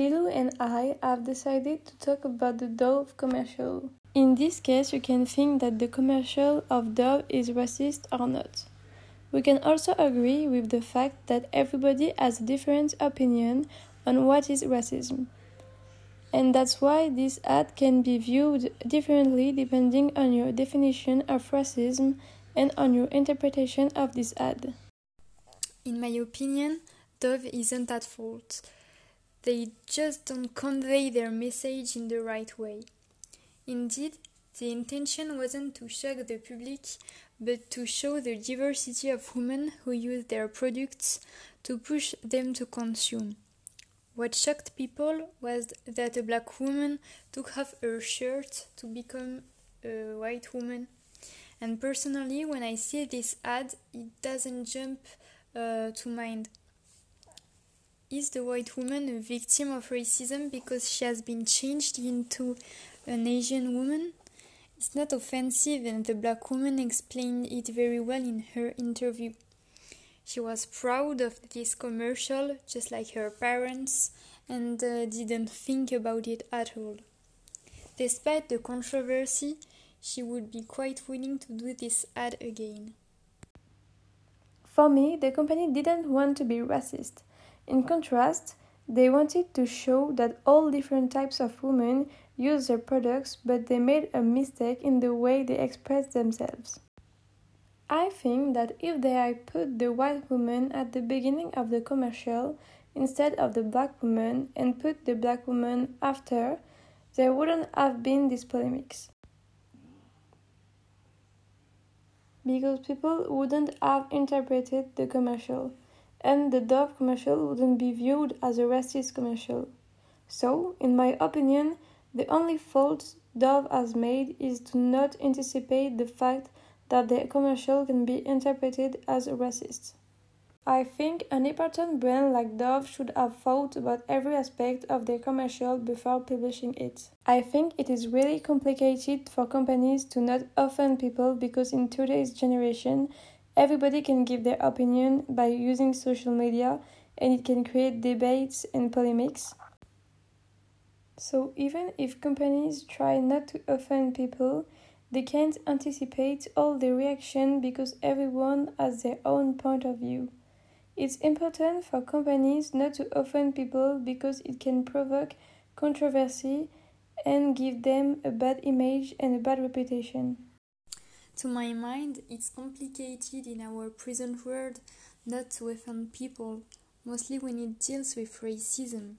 Lilou and I have decided to talk about the Dove commercial. In this case, you can think that the commercial of Dove is racist or not. We can also agree with the fact that everybody has a different opinion on what is racism. And that's why this ad can be viewed differently depending on your definition of racism and on your interpretation of this ad. In my opinion, Dove isn't at fault. They just don't convey their message in the right way. Indeed, the intention wasn't to shock the public, but to show the diversity of women who use their products to push them to consume. What shocked people was that a black woman took off her shirt to become a white woman. And personally, when I see this ad, it doesn't jump uh, to mind. Is the white woman a victim of racism because she has been changed into an Asian woman? It's not offensive, and the black woman explained it very well in her interview. She was proud of this commercial, just like her parents, and uh, didn't think about it at all. Despite the controversy, she would be quite willing to do this ad again. For me, the company didn't want to be racist. In contrast, they wanted to show that all different types of women use their products, but they made a mistake in the way they express themselves. I think that if they had put the white woman at the beginning of the commercial instead of the black woman and put the black woman after, there wouldn't have been these polemics. Because people wouldn't have interpreted the commercial, and the Dove commercial wouldn't be viewed as a racist commercial. So, in my opinion, the only fault Dove has made is to not anticipate the fact that the commercial can be interpreted as racist. I think an important brand like Dove should have thought about every aspect of their commercial before publishing it. I think it is really complicated for companies to not offend people because in today's generation, everybody can give their opinion by using social media and it can create debates and polemics. So, even if companies try not to offend people, they can't anticipate all the reaction because everyone has their own point of view. It's important for companies not to offend people because it can provoke controversy and give them a bad image and a bad reputation. To my mind, it's complicated in our present world not to offend people, mostly when it deals with racism.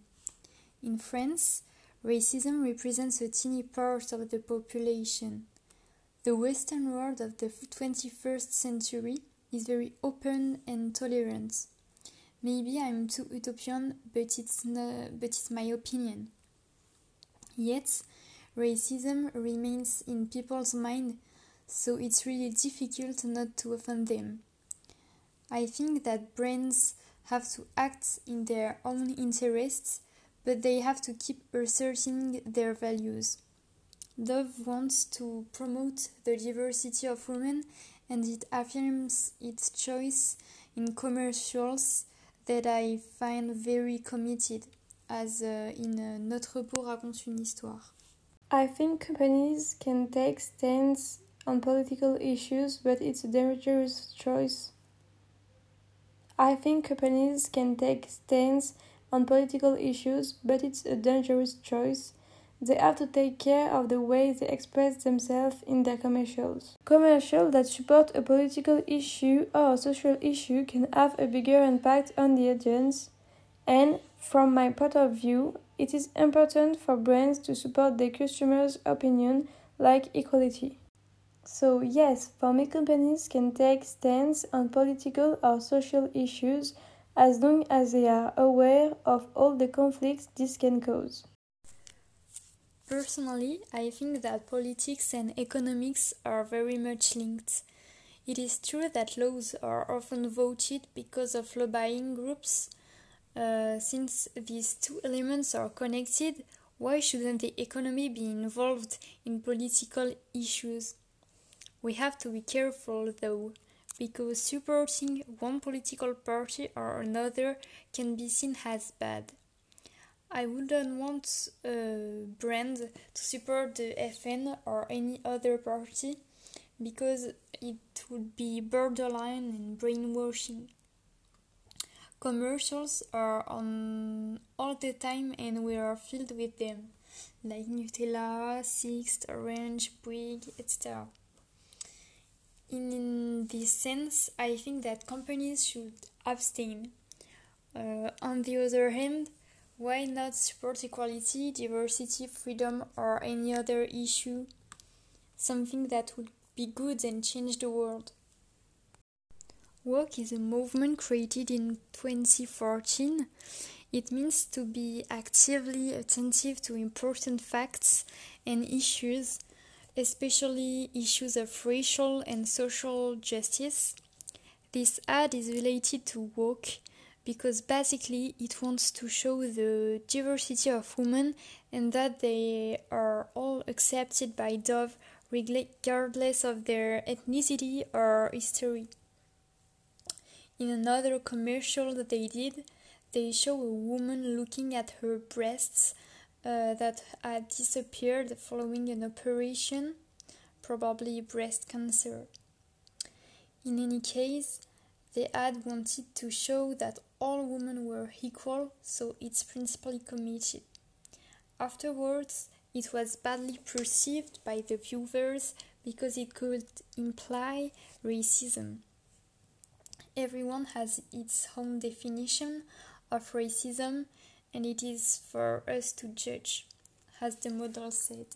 In France, racism represents a tiny part of the population. The Western world of the 21st century is very open and tolerant. Maybe I'm too utopian, but it's, not, but it's my opinion. Yet, racism remains in people's mind, so it's really difficult not to offend them. I think that brands have to act in their own interests, but they have to keep asserting their values. Dove wants to promote the diversity of women and it affirms its choice in commercials that I find very committed, as uh, in uh, Notre Peau raconte une histoire. I think companies can take stands on political issues, but it's a dangerous choice. I think companies can take stands on political issues, but it's a dangerous choice they have to take care of the way they express themselves in their commercials. Commercials that support a political issue or a social issue can have a bigger impact on the audience, and from my point of view, it is important for brands to support their customers' opinion like equality. So, yes, me, companies can take stands on political or social issues as long as they are aware of all the conflicts this can cause. Personally, I think that politics and economics are very much linked. It is true that laws are often voted because of lobbying groups. Uh, since these two elements are connected, why shouldn't the economy be involved in political issues? We have to be careful though, because supporting one political party or another can be seen as bad. I wouldn't want a brand to support the FN or any other party because it would be borderline and brainwashing. Commercials are on all the time and we are filled with them, like Nutella, Sixt, Orange, Bouygues, etc. In this sense, I think that companies should abstain. Uh, on the other hand, why not support equality, diversity, freedom, or any other issue? Something that would be good and change the world. Woke is a movement created in 2014. It means to be actively attentive to important facts and issues, especially issues of racial and social justice. This ad is related to woke because basically it wants to show the diversity of women and that they are all accepted by Dove regardless of their ethnicity or history. In another commercial that they did, they show a woman looking at her breasts uh, that had disappeared following an operation, probably breast cancer. In any case, the ad wanted to show that all women were equal, so it's principally committed. Afterwards, it was badly perceived by the viewers because it could imply racism. Everyone has its own definition of racism, and it is for us to judge, as the model said.